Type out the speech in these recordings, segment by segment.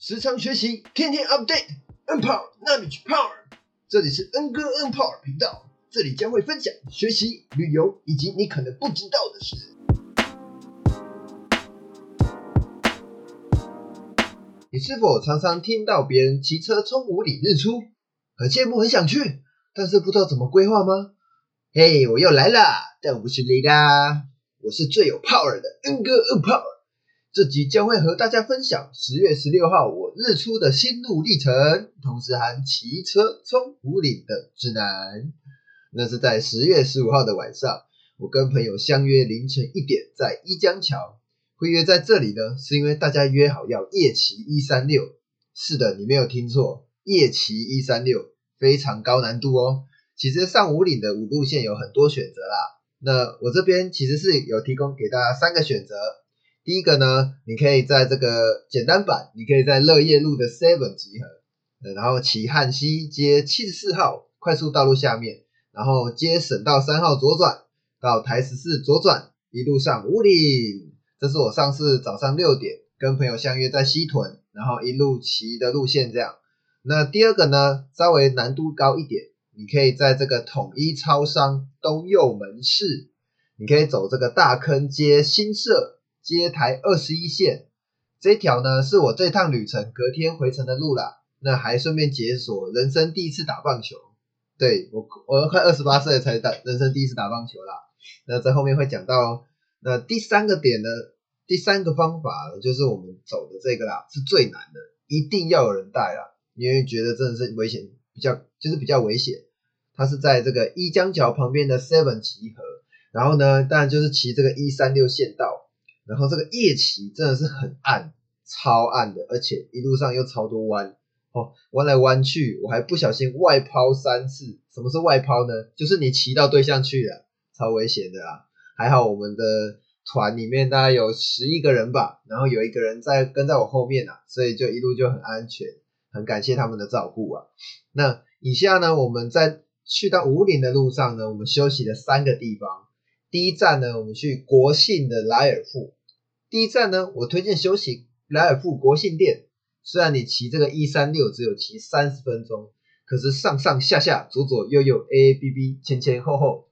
时常学习，天天 update，N Power 纳米 Power。这里是 N 哥 N Power 频道，这里将会分享学习、旅游以及你可能不知道的事。你是否常常听到别人骑车冲五里日出，很羡慕，很想去，但是不知道怎么规划吗？嘿，我又来了，但我不是雷达，我是最有 power 的 N 哥 N Power。这集将会和大家分享十月十六号我日出的心路历程，同时含骑车冲五岭的指南。那是在十月十五号的晚上，我跟朋友相约凌晨一点在一江桥。会约在这里呢，是因为大家约好要夜骑一三六。是的，你没有听错，夜骑一三六非常高难度哦。其实上五岭的五路线有很多选择啦。那我这边其实是有提供给大家三个选择。第一个呢，你可以在这个简单版，你可以在乐业路的 Seven 集合，然后骑汉溪接七十四号快速道路下面，然后接省道三号左转到台十四左转，一路上五岭。这是我上次早上六点跟朋友相约在西屯，然后一路骑的路线这样。那第二个呢，稍微难度高一点，你可以在这个统一超商东右门市，你可以走这个大坑街新社接台二十一线这条呢，是我这趟旅程隔天回程的路啦。那还顺便解锁人生第一次打棒球，对我我快二十八岁才打人生第一次打棒球啦。那在后面会讲到。那第三个点呢？第三个方法，就是我们走的这个啦，是最难的，一定要有人带啦，因为觉得真的是危险，比较就是比较危险。它是在这个一江桥旁边的 Seven 集合，然后呢，当然就是骑这个一三六线道，然后这个夜骑真的是很暗，超暗的，而且一路上又超多弯，哦，弯来弯去，我还不小心外抛三次。什么是外抛呢？就是你骑到对象去了，超危险的啊。还好我们的团里面大概有十一个人吧，然后有一个人在跟在我后面啊，所以就一路就很安全，很感谢他们的照顾啊。那以下呢，我们在去到五岭的路上呢，我们休息了三个地方。第一站呢，我们去国信的莱尔富。第一站呢，我推荐休息莱尔富国信店。虽然你骑这个一三六只有骑三十分钟，可是上上下下左左右右 A A B B 前前后后。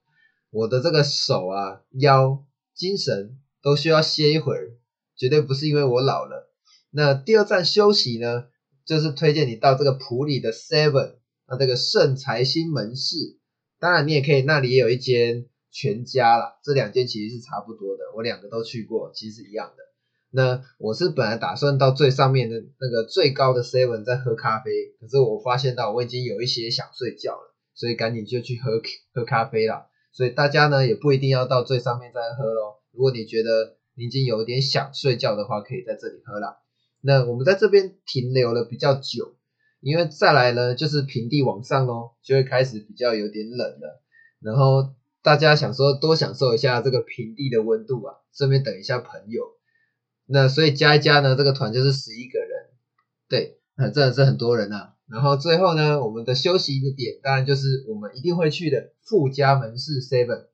我的这个手啊、腰、精神都需要歇一会儿，绝对不是因为我老了。那第二站休息呢，就是推荐你到这个普里的 Seven，那这个圣财星门市。当然，你也可以，那里也有一间全家啦，这两间其实是差不多的，我两个都去过，其实是一样的。那我是本来打算到最上面的那个最高的 Seven 在喝咖啡，可是我发现到我已经有一些想睡觉了，所以赶紧就去喝喝咖啡了。所以大家呢也不一定要到最上面再喝咯。如果你觉得你已经有点想睡觉的话，可以在这里喝啦。那我们在这边停留了比较久，因为再来呢就是平地往上咯，就会开始比较有点冷了。然后大家想说多享受一下这个平地的温度啊，顺便等一下朋友。那所以加一加呢，这个团就是十一个人，对，那真的是很多人啊。然后最后呢，我们的休息的点当然就是我们一定会去的富家门市 Seven，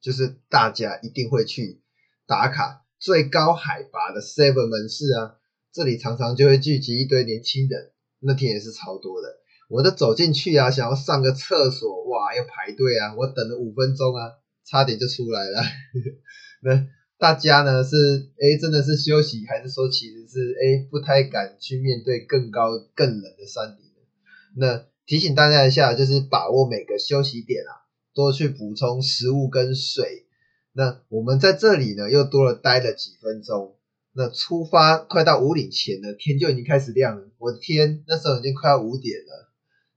就是大家一定会去打卡最高海拔的 Seven 门市啊。这里常常就会聚集一堆年轻人，那天也是超多的。我都走进去啊，想要上个厕所，哇，要排队啊，我等了五分钟啊，差点就出来了。那。大家呢是哎，真的是休息，还是说其实是哎不太敢去面对更高更冷的山顶那提醒大家一下，就是把握每个休息点啊，多去补充食物跟水。那我们在这里呢又多了待了几分钟。那出发快到五岭前呢，天就已经开始亮了。我的天，那时候已经快要五点了。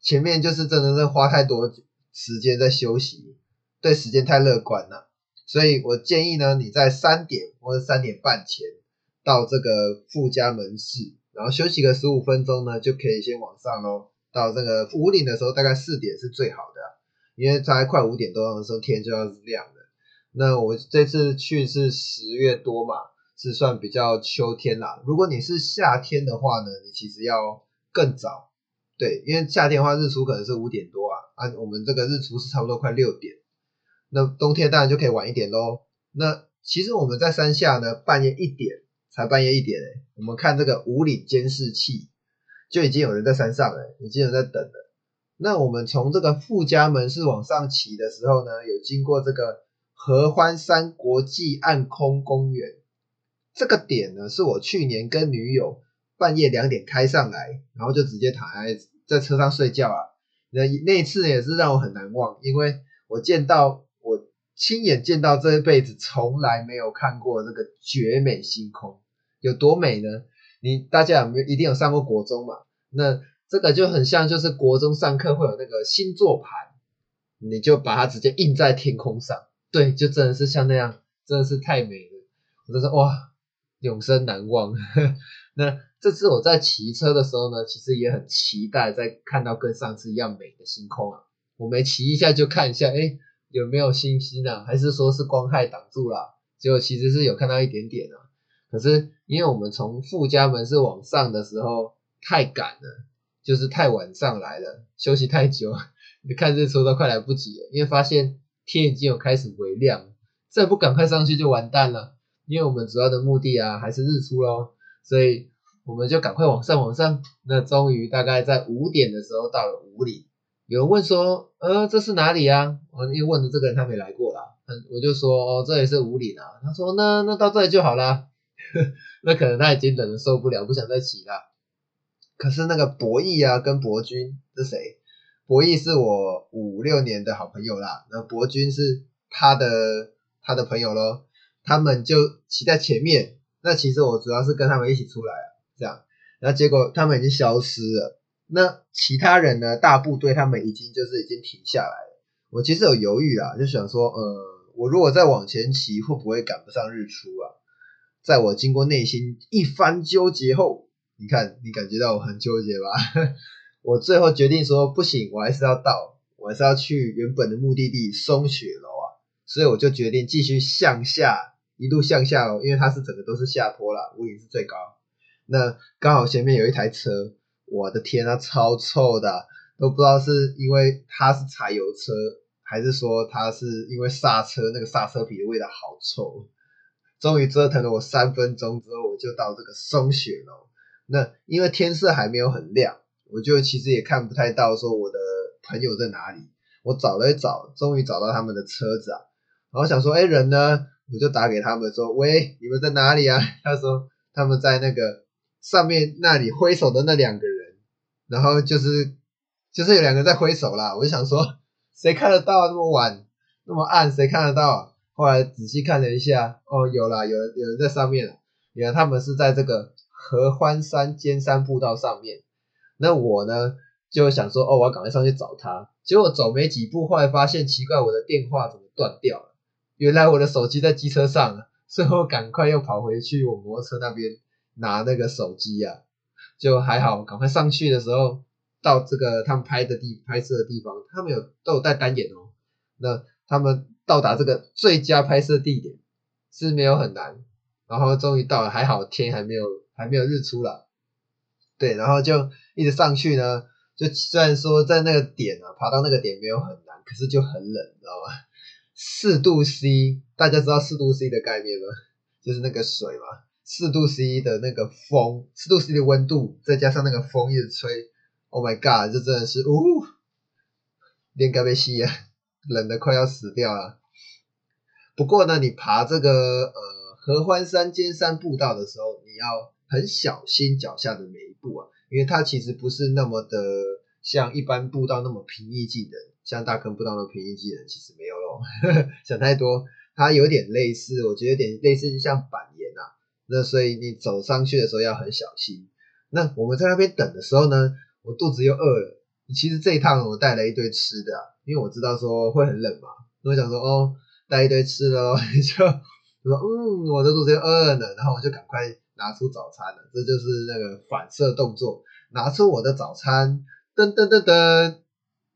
前面就是真的是花太多时间在休息，对时间太乐观了。所以我建议呢，你在三点或者三点半前到这个富家门市，然后休息个十五分钟呢，就可以先往上喽。到这个五岭的时候，大概四点是最好的，因为在快五点多钟的时候天就要亮了。那我这次去是十月多嘛，是算比较秋天啦。如果你是夏天的话呢，你其实要更早，对，因为夏天的话日出可能是五点多啊，啊，我们这个日出是差不多快六点。那冬天当然就可以晚一点喽。那其实我们在山下呢，半夜一点才半夜一点哎，我们看这个五岭监视器，就已经有人在山上了，已经有人在等了。那我们从这个富家门市往上骑的时候呢，有经过这个合欢山国际暗空公园，这个点呢是我去年跟女友半夜两点开上来，然后就直接躺在在车上睡觉啊。那那次也是让我很难忘，因为我见到我亲眼见到这一辈子从来没有看过这个绝美星空，有多美呢？你大家有没有一定有上过国中嘛？那这个就很像，就是国中上课会有那个星座盘，你就把它直接印在天空上，对，就真的是像那样，真的是太美了，我真是哇，永生难忘。那这次我在骑车的时候呢，其实也很期待再看到跟上次一样美的星空啊。我没骑一下就看一下，哎，有没有星星啊？还是说是光害挡住了？结果其实是有看到一点点啊。可是因为我们从富家门是往上的时候太赶了。就是太晚上来了，休息太久，你看日出都快来不及了，因为发现天已经有开始微亮，再不赶快上去就完蛋了。因为我们主要的目的啊还是日出咯，所以我们就赶快往上往上。那终于大概在五点的时候到了五里，有人问说，呃，这是哪里啊？我因为问的这个人他没来过啦，嗯，我就说哦，这里是五里啊。他说那那到这里就好了，那可能他已经等的受不了，不想再骑了。可是那个博弈啊，跟博君是谁？博弈是我五六年的好朋友啦，那博君是他的他的朋友咯，他们就骑在前面。那其实我主要是跟他们一起出来啊，这样，然后结果他们已经消失了。那其他人呢？大部队他们已经就是已经停下来了。我其实有犹豫啦，就想说，呃，我如果再往前骑，会不会赶不上日出啊？在我经过内心一番纠结后。你看，你感觉到我很纠结吧？我最后决定说不行，我还是要到，我还是要去原本的目的地松雪楼啊。所以我就决定继续向下，一路向下哦，因为它是整个都是下坡啦，屋顶是最高。那刚好前面有一台车，我的天啊，超臭的，都不知道是因为它是柴油车，还是说它是因为刹车那个刹车皮的味道好臭。终于折腾了我三分钟之后，我就到这个松雪楼。那因为天色还没有很亮，我就其实也看不太到说我的朋友在哪里。我找了一找，终于找到他们的车子啊。然后想说，哎，人呢？我就打给他们说，喂，你们在哪里啊？他说他们在那个上面那里挥手的那两个人。然后就是就是有两个在挥手啦。我就想说，谁看得到那么晚那么暗，谁看得到？后来仔细看了一下，哦，有啦，有人有人在上面了。原来他们是在这个。合欢山尖山步道上面，那我呢就想说，哦，我要赶快上去找他。结果走没几步，后来发现奇怪，我的电话怎么断掉了？原来我的手机在机车上，所以我赶快又跑回去我摩托车那边拿那个手机呀。就还好，赶快上去的时候，到这个他们拍的地拍摄的地方，他们有都有带单眼哦。那他们到达这个最佳拍摄地点是没有很难，然后终于到了，还好天还没有。还没有日出了，对，然后就一直上去呢。就虽然说在那个点啊，爬到那个点没有很难，可是就很冷，知道吗？四度 C，大家知道四度 C 的概念吗？就是那个水嘛，四度 C 的那个风，四度 C 的温度，再加上那个风一直吹，Oh my God，这真的是呜，连该被吸呀，冷的快要死掉了。不过呢，你爬这个呃合欢山尖山步道的时候，你要。很小心脚下的每一步啊，因为它其实不是那么的像一般步道那么平易近人，像大坑步道那么平易近人，其实没有咯，想太多，它有点类似，我觉得有点类似像板，那所以你走上去的时候要很小心。那我们在那边等的时候呢，我肚子又饿了，其实这一趟我带了一堆吃的，因为我知道说会很冷嘛，我想说哦，带一堆吃的哦，就我说嗯，我的肚子又饿了，然后我就赶快。拿出早餐了，这就是那个反射动作。拿出我的早餐，噔噔噔噔，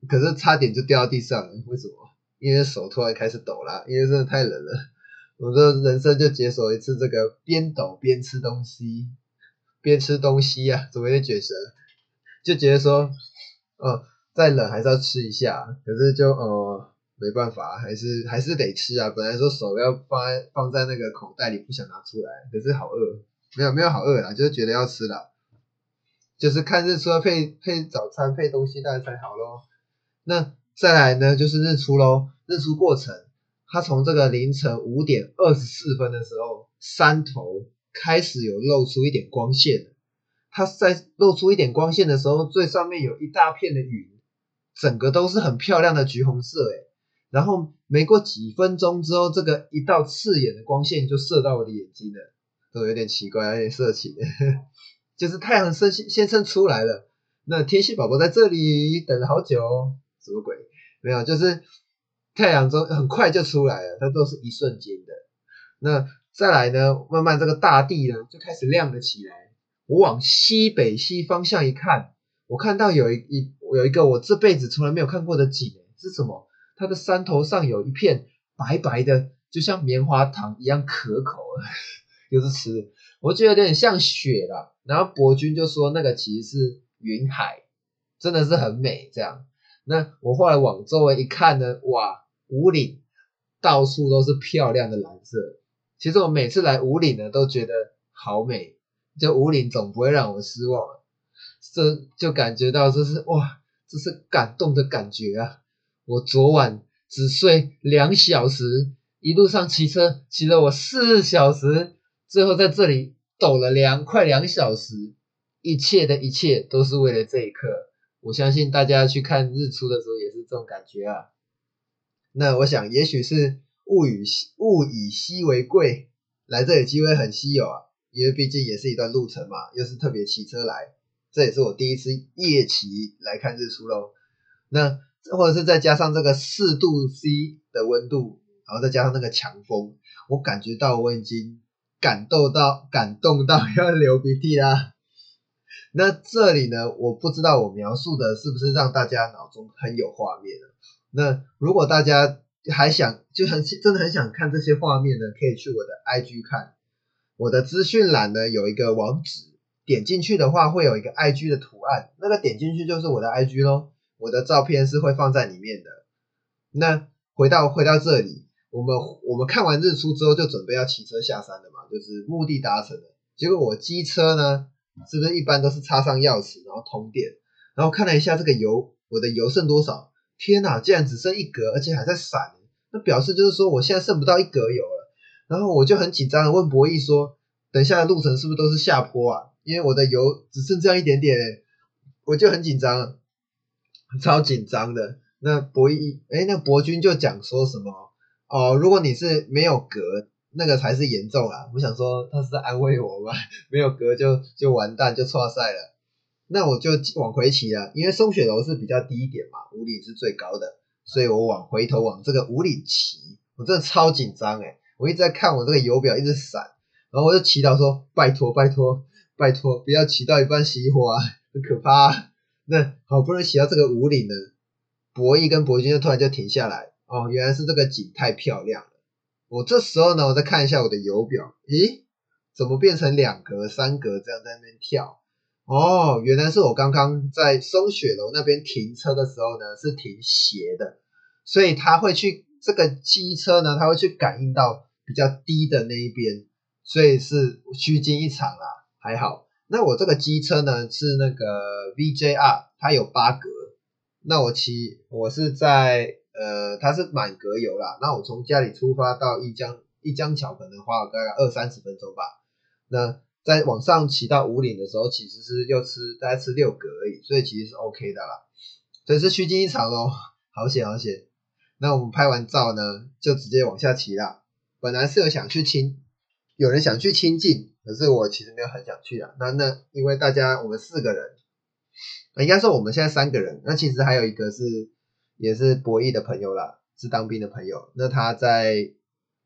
可是差点就掉到地上了。为什么？因为手突然开始抖了，因为真的太冷了。我的人生就解锁一次这个边抖边吃东西，边吃东西呀，怎么有点卷舌？就觉得说，哦，再冷还是要吃一下。可是就呃没办法，还是还是得吃啊。本来说手要放在放在那个口袋里，不想拿出来，可是好饿。没有没有好饿啦，就是觉得要吃啦。就是看日出要配配早餐配东西，大家才好咯。那再来呢，就是日出咯。日出过程，它从这个凌晨五点二十四分的时候，山头开始有露出一点光线。它在露出一点光线的时候，最上面有一大片的云，整个都是很漂亮的橘红色，诶然后没过几分钟之后，这个一道刺眼的光线就射到我的眼睛了，都有点奇怪，有点色情。就是太阳升先生出来了，那天线宝宝在这里等了好久，什么鬼？没有，就是太阳中很快就出来了，它都是一瞬间的。那再来呢，慢慢这个大地呢就开始亮了起来。我往西北西方向一看，我看到有一一有一个我这辈子从来没有看过的景，是什么？它的山头上有一片白白的，就像棉花糖一样可口，又是吃，我觉得有点像雪了。然后伯君就说那个其实是云海，真的是很美。这样，那我后来往周围一看呢，哇，五岭到处都是漂亮的蓝色。其实我每次来五岭呢，都觉得好美，就五岭总不会让我失望。这就感觉到这是哇，这是感动的感觉啊！我昨晚只睡两小时，一路上骑车骑了我四小时，最后在这里。抖了两快两小时，一切的一切都是为了这一刻。我相信大家去看日出的时候也是这种感觉啊。那我想，也许是物以物以稀为贵，来这里机会很稀有啊。因为毕竟也是一段路程嘛，又是特别骑车来，这也是我第一次夜骑来看日出喽。那或者是再加上这个四度 C 的温度，然后再加上那个强风，我感觉到我已经。感动到感动到要流鼻涕啦！那这里呢，我不知道我描述的是不是让大家脑中很有画面？那如果大家还想就很真的很想看这些画面呢，可以去我的 IG 看。我的资讯栏呢有一个网址，点进去的话会有一个 IG 的图案，那个点进去就是我的 IG 咯。我的照片是会放在里面的。那回到回到这里。我们我们看完日出之后，就准备要骑车下山了嘛，就是目的达成了。结果我机车呢，是不是一般都是插上钥匙，然后通电？然后看了一下这个油，我的油剩多少？天哪，竟然只剩一格，而且还在闪，那表示就是说我现在剩不到一格油了。然后我就很紧张的问博弈说：“等一下的路程是不是都是下坡啊？因为我的油只剩这样一点点，我就很紧张，超紧张的。”那博弈，哎，那博君就讲说什么？哦，如果你是没有格，那个才是严重啊！我想说他是在安慰我吗？没有格就就完蛋，就错赛了。那我就往回骑了，因为松雪楼是比较低一点嘛，五里是最高的，所以我往回头往这个五里骑，我真的超紧张诶我一直在看我这个油表一直闪，然后我就祈祷说拜托拜托拜托，不要骑到一半熄火啊，很可怕。那好不容易骑到这个五里呢，博弈跟博君就突然就停下来。哦，原来是这个景太漂亮了。我这时候呢，我再看一下我的油表，咦，怎么变成两格、三格这样在那边跳？哦，原来是我刚刚在松雪楼那边停车的时候呢，是停斜的，所以它会去这个机车呢，它会去感应到比较低的那一边，所以是虚惊一场啦，还好。那我这个机车呢是那个 VJR，它有八格，那我骑我是在。呃，它是满格油啦。那我从家里出发到一江一江桥，可能花了大概二三十分钟吧。那在往上骑到五岭的时候，其实是又吃大概吃六格而已，所以其实是 OK 的啦。所以是虚惊一场哦，好险好险。那我们拍完照呢，就直接往下骑啦。本来是有想去亲，有人想去亲近，可是我其实没有很想去啊。那那因为大家我们四个人，应该说我们现在三个人，那其实还有一个是。也是博弈的朋友啦，是当兵的朋友。那他在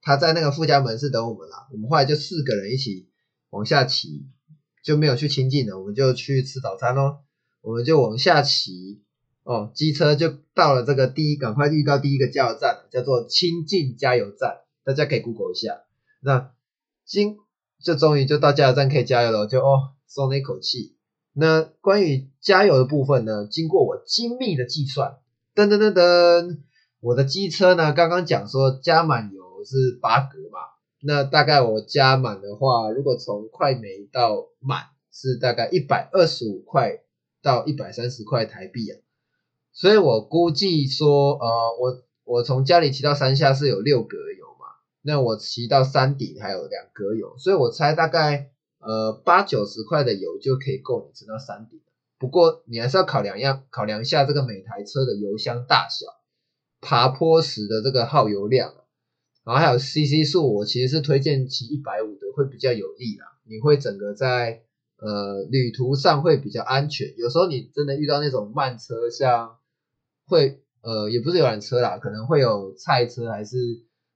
他在那个富家门市等我们啦。我们后来就四个人一起往下骑，就没有去亲近了，我们就去吃早餐咯。我们就往下骑，哦，机车就到了这个第一，赶快遇到第一个加油站，叫做亲近加油站，大家可以 Google 一下。那经就终于就到加油站可以加油了，就哦松了一口气。那关于加油的部分呢，经过我精密的计算。噔噔噔噔，我的机车呢？刚刚讲说加满油是八格嘛，那大概我加满的话，如果从快没到满是大概一百二十五块到一百三十块台币啊，所以我估计说，呃，我我从家里骑到山下是有六格油嘛，那我骑到山顶还有两格油，所以我猜大概呃八九十块的油就可以够你骑到山顶。不过你还是要考量样考量一下这个每台车的油箱大小，爬坡时的这个耗油量。然后还有 CC 数，我其实是推荐骑一百五的会比较有利啦，你会整个在呃旅途上会比较安全。有时候你真的遇到那种慢车，像会呃也不是游览车啦，可能会有菜车还是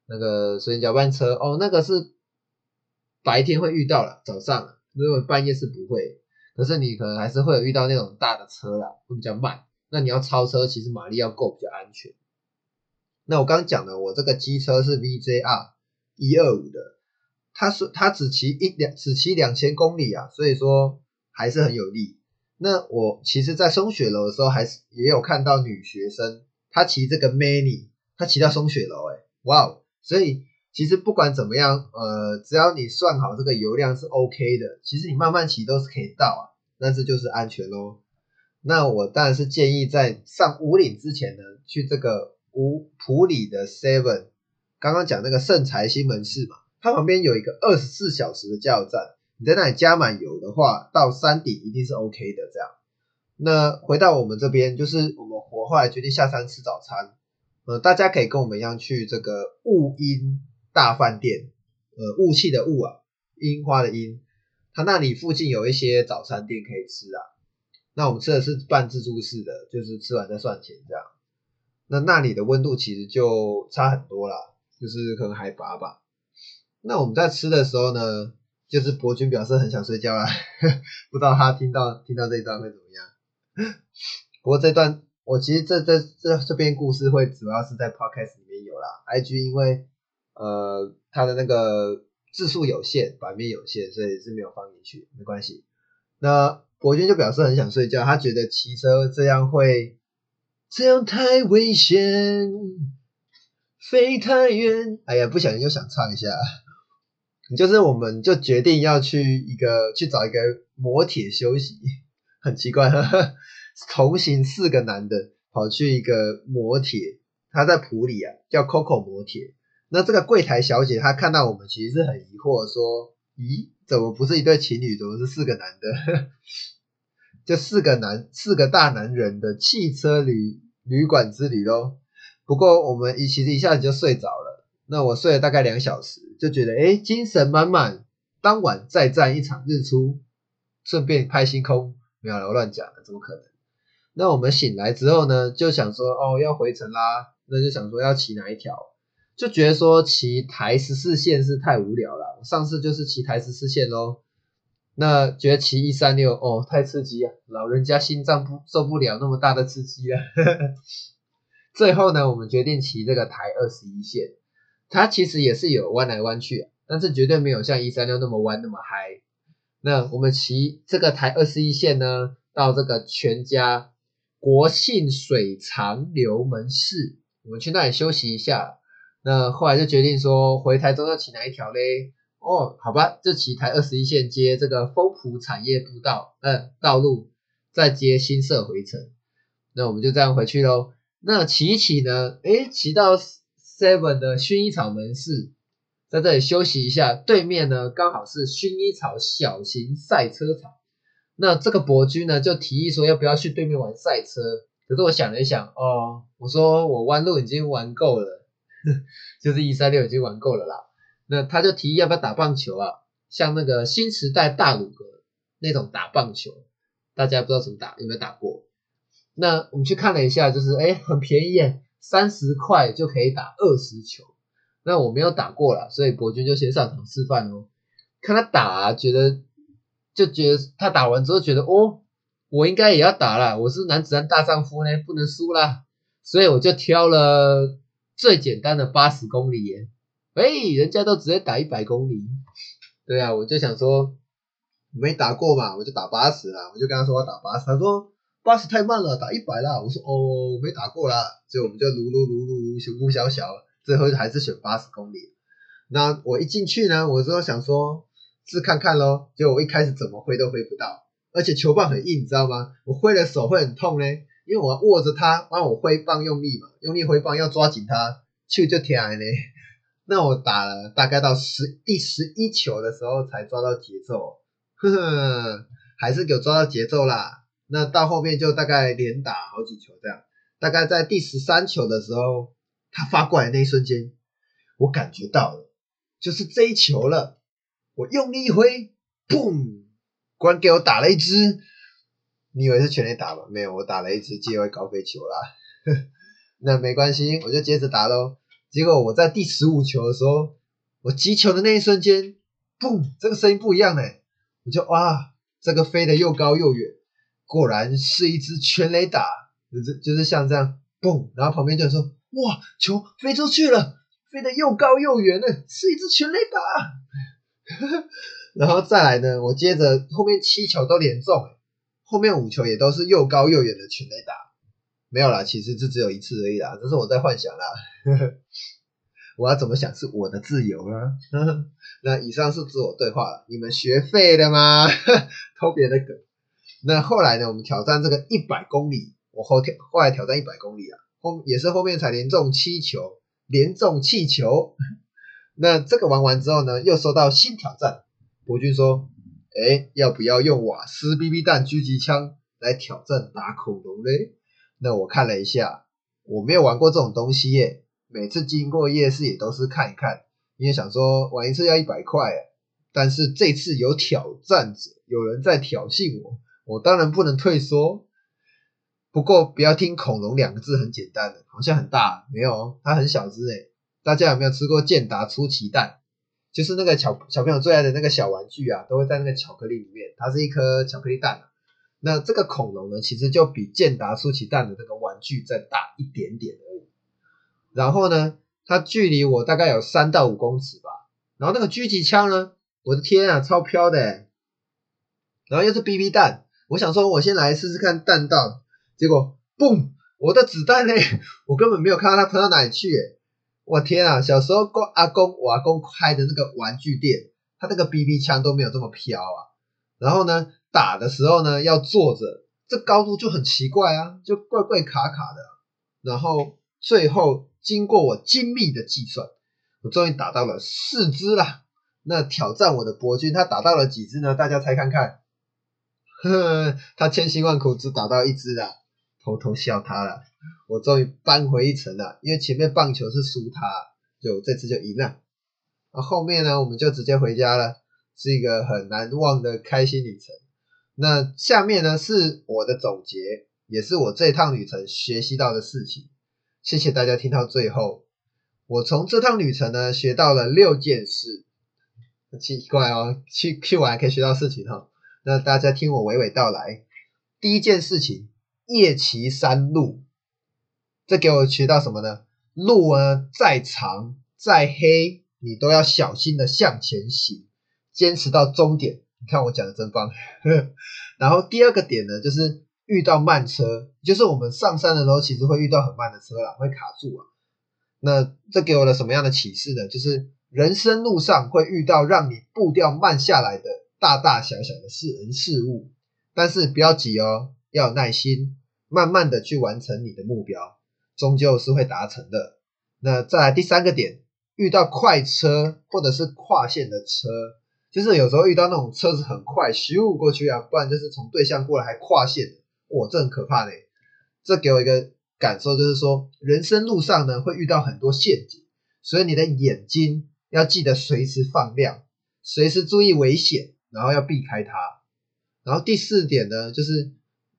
那个水饺拌车哦，那个是白天会遇到了，早上如果半夜是不会，可是你可能还是会有遇到那种大的车啦，会比较慢。那你要超车，其实马力要够比较安全。那我刚讲的，我这个机车是 VJR 一二五的，它是它只骑一两只骑两千公里啊，所以说还是很有力。那我其实，在松雪楼的时候，还是也有看到女学生，她骑这个 Many，她骑到松雪楼，哎，哇哦！所以其实不管怎么样，呃，只要你算好这个油量是 OK 的，其实你慢慢骑都是可以到啊，那这就是安全喽。那我当然是建议在上五岭之前呢，去这个。五普里的 Seven，刚刚讲那个圣财新门市嘛，它旁边有一个二十四小时的加油站，你在那里加满油的话，到山顶一定是 OK 的。这样，那回到我们这边，就是我们我后来决定下山吃早餐，呃，大家可以跟我们一样去这个雾音大饭店，呃，雾气的雾啊，樱花的樱，它那里附近有一些早餐店可以吃啊。那我们吃的是半自助式的，就是吃完再算钱这样。那那里的温度其实就差很多啦，就是可能海拔吧。那我们在吃的时候呢，就是博君表示很想睡觉啊，不知道他听到听到这一段会怎么样。不过这段我其实这这这这边故事会主要是在 podcast 里面有啦，IG 因为呃它的那个字数有限，版面有限，所以是没有放进去，没关系。那博君就表示很想睡觉，他觉得骑车这样会。这样太危险，飞太远。哎呀，不小心又想唱一下。就是我们就决定要去一个去找一个磨铁休息，很奇怪，同行四个男的跑去一个磨铁，他在普里啊，叫 Coco 磨铁。那这个柜台小姐她看到我们，其实是很疑惑，说：咦，怎么不是一对情侣，怎么是四个男的？就四个男，四个大男人的汽车旅旅馆之旅咯。不过我们一其实一下子就睡着了。那我睡了大概两小时，就觉得诶精神满满。当晚再战一场日出，顺便拍星空。没有了，我乱讲了，怎么可能？那我们醒来之后呢，就想说哦要回程啦。那就想说要骑哪一条？就觉得说骑台十四线是太无聊了。上次就是骑台十四线喽。那觉得骑一三六哦太刺激啊，老人家心脏不受不了那么大的刺激啊。最后呢，我们决定骑这个台二十一线，它其实也是有弯来弯去，但是绝对没有像一三六那么弯那么嗨。那我们骑这个台二十一线呢，到这个全家国信水长流门市，我们去那里休息一下。那后来就决定说回台中要骑哪一条嘞？哦，好吧，这骑台二十一线接这个丰埔产业步道，嗯，道路再接新社回程，那我们就这样回去喽。那骑一骑呢，诶，骑到 Seven 的薰衣草门市，在这里休息一下。对面呢，刚好是薰衣草小型赛车场。那这个伯君呢，就提议说要不要去对面玩赛车。可是我想了一想，哦，我说我弯路已经玩够了，就是一三六已经玩够了啦。那他就提议要不要打棒球啊？像那个新时代大鲁阁那种打棒球，大家不知道怎么打，有没有打过？那我们去看了一下，就是哎，很便宜，三十块就可以打二十球。那我没有打过了，所以伯君就先上场示范哦。看他打，觉得就觉得他打完之后觉得哦，我应该也要打了，我是男子汉大丈夫呢，不能输啦。所以我就挑了最简单的八十公里耶。哎，人家都直接打一百公里，对啊，我就想说没打过嘛，我就打八十啦，我就跟他说我打八十，他说八十太慢了，打一百啦，我说哦，我没打过啦，所以我们就撸撸撸撸撸，小小小，最后还是选八十公里。那我一进去呢，我之后想说试看看咯，结果我一开始怎么挥都挥不到，而且球棒很硬，你知道吗？我挥的手会很痛呢，因为我握着它，帮我挥棒用力嘛，用力挥棒要抓紧它，球就跳呢。那我打了大概到十第十一球的时候才抓到节奏，呵呵，还是有抓到节奏啦。那到后面就大概连打好几球这样，大概在第十三球的时候，他发过来那一瞬间，我感觉到了。就是这一球了，我用力一挥，嘣，果然给我打了一支。你以为是全力打吗？没有，我打了一支界外高飞球啦。那没关系，我就接着打喽。结果我在第十五球的时候，我击球的那一瞬间，嘣，这个声音不一样嘞。我就哇，这个飞得又高又远，果然是一支全垒打，就是就是像这样，嘣，然后旁边就说，哇，球飞出去了。飞得又高又远呢，是一只全垒打。然后再来呢，我接着后面七球都连中，后面五球也都是又高又远的全垒打。没有啦，其实这只有一次而已啦，这是我在幻想啦。我要怎么想是我的自由啦。那以上是自我对话了，你们学废了吗？偷别的梗。那后来呢，我们挑战这个一百公里，我后挑后来挑战一百公里啊，后也是后面才连中七球。连中气球，那这个玩完之后呢，又收到新挑战。博君说：“哎，要不要用瓦斯 BB 弹狙击枪来挑战打恐龙嘞？”那我看了一下，我没有玩过这种东西耶。每次经过夜市也都是看一看，因为想说玩一次要一百块。但是这次有挑战者，有人在挑衅我，我当然不能退缩。不过不要听恐龙两个字很简单的，好像很大，没有，它很小只诶。大家有没有吃过健达出奇蛋？就是那个小小朋友最爱的那个小玩具啊，都会在那个巧克力里面，它是一颗巧克力蛋。那这个恐龙呢，其实就比健达出奇蛋的那个玩具再大一点点而已。然后呢，它距离我大概有三到五公尺吧。然后那个狙击枪呢，我的天啊，超飘的。然后又是 BB 弹，我想说我先来试试看弹道。结果，嘣！我的子弹呢？我根本没有看到它喷到哪里去。我天啊！小时候过阿公，我阿公开的那个玩具店，他那个 BB 枪都没有这么飘啊。然后呢，打的时候呢要坐着，这高度就很奇怪啊，就怪怪卡卡的。然后最后经过我精密的计算，我终于打到了四只啦。那挑战我的伯君，他打到了几只呢？大家猜看看。呵呵，他千辛万苦只打到一只啊。偷偷笑他了，我终于扳回一城了，因为前面棒球是输他，就这次就赢了。那后面呢，我们就直接回家了，是一个很难忘的开心旅程。那下面呢是我的总结，也是我这趟旅程学习到的事情。谢谢大家听到最后，我从这趟旅程呢学到了六件事，很奇怪哦，去去玩可以学到事情哈。那大家听我娓娓道来，第一件事情。夜骑山路，这给我学到什么呢？路呢再长再黑，你都要小心的向前行，坚持到终点。你看我讲的真棒。然后第二个点呢，就是遇到慢车，就是我们上山的时候，其实会遇到很慢的车啦，会卡住啊。那这给我了什么样的启示呢？就是人生路上会遇到让你步调慢下来的大大小小的事人事物，但是不要急哦。要有耐心，慢慢的去完成你的目标，终究是会达成的。那再来第三个点，遇到快车或者是跨线的车，就是有时候遇到那种车子很快，咻过去啊，不然就是从对向过来还跨线，哇，这很可怕呢。这给我一个感受，就是说人生路上呢会遇到很多陷阱，所以你的眼睛要记得随时放亮，随时注意危险，然后要避开它。然后第四点呢，就是。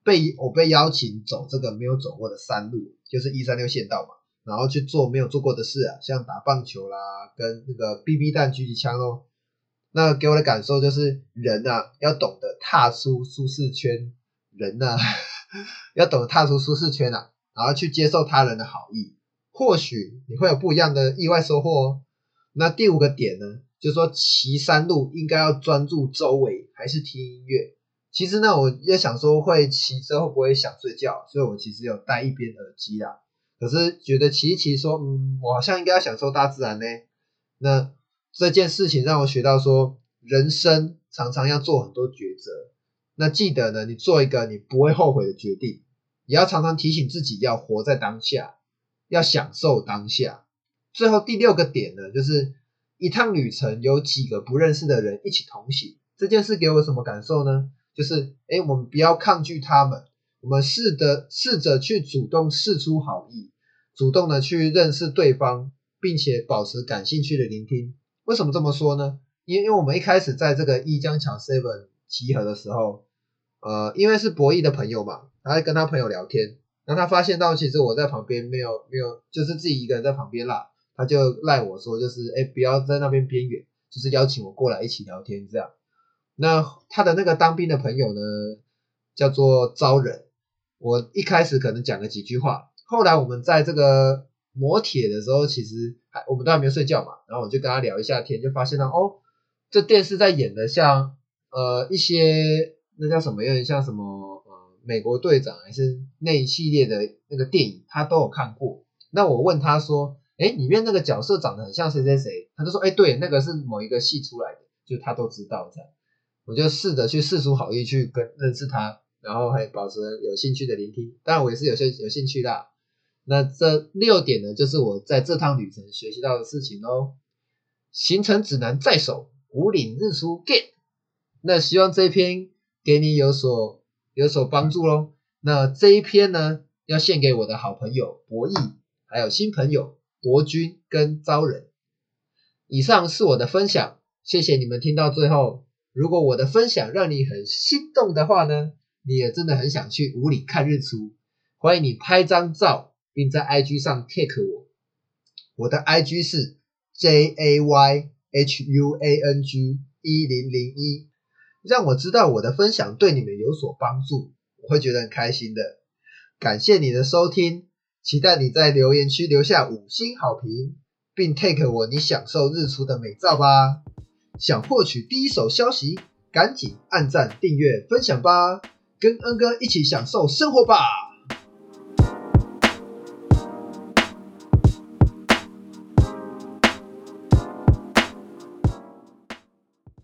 被我被邀请走这个没有走过的山路，就是一三六县道嘛，然后去做没有做过的事啊，像打棒球啦，跟那个 BB 弹狙击枪哦。那给我的感受就是，人呐要懂得踏出舒适圈，人呐 要懂得踏出舒适圈啊，然后去接受他人的好意，或许你会有不一样的意外收获哦。那第五个点呢，就是说骑山路应该要专注周围，还是听音乐？其实呢，我也想说会骑车会不会想睡觉，所以我其实有戴一边耳机啦。可是觉得骑一骑，说嗯，我好像应该要享受大自然呢。那这件事情让我学到说，人生常常要做很多抉择。那记得呢，你做一个你不会后悔的决定，也要常常提醒自己要活在当下，要享受当下。最后第六个点呢，就是一趟旅程有几个不认识的人一起同行，这件事给我什么感受呢？就是，哎，我们不要抗拒他们，我们试着试着去主动示出好意，主动的去认识对方，并且保持感兴趣的聆听。为什么这么说呢？因因为我们一开始在这个一江桥 seven 集合的时候，呃，因为是博弈的朋友嘛，他在跟他朋友聊天，然后他发现到其实我在旁边没有没有，就是自己一个人在旁边啦，他就赖我说，就是哎，不要在那边边缘，就是邀请我过来一起聊天这样。那他的那个当兵的朋友呢，叫做招人。我一开始可能讲了几句话，后来我们在这个磨铁的时候，其实还我们都还没有睡觉嘛，然后我就跟他聊一下天，就发现到哦，这电视在演的像呃一些那叫什么，有点像什么呃美国队长还是那一系列的那个电影，他都有看过。那我问他说，哎，里面那个角色长得很像谁谁谁？他就说，哎，对，那个是某一个戏出来的，就他都知道这样。我就试着去试出好意去跟认识他，然后还保持有兴趣的聆听。当然我也是有些有兴趣的。那这六点呢，就是我在这趟旅程学习到的事情哦。行程指南在手，五岭日出 get。那希望这一篇给你有所有所帮助喽。那这一篇呢，要献给我的好朋友博弈，还有新朋友博君跟招人。以上是我的分享，谢谢你们听到最后。如果我的分享让你很心动的话呢，你也真的很想去五里看日出，欢迎你拍张照，并在 IG 上 take 我。我的 IG 是 J A Y H U A N G 一零零一，让我知道我的分享对你们有所帮助，我会觉得很开心的。感谢你的收听，期待你在留言区留下五星好评，并 take 我你享受日出的美照吧。想获取第一手消息，赶紧按赞、订阅、分享吧！跟恩哥一起享受生活吧！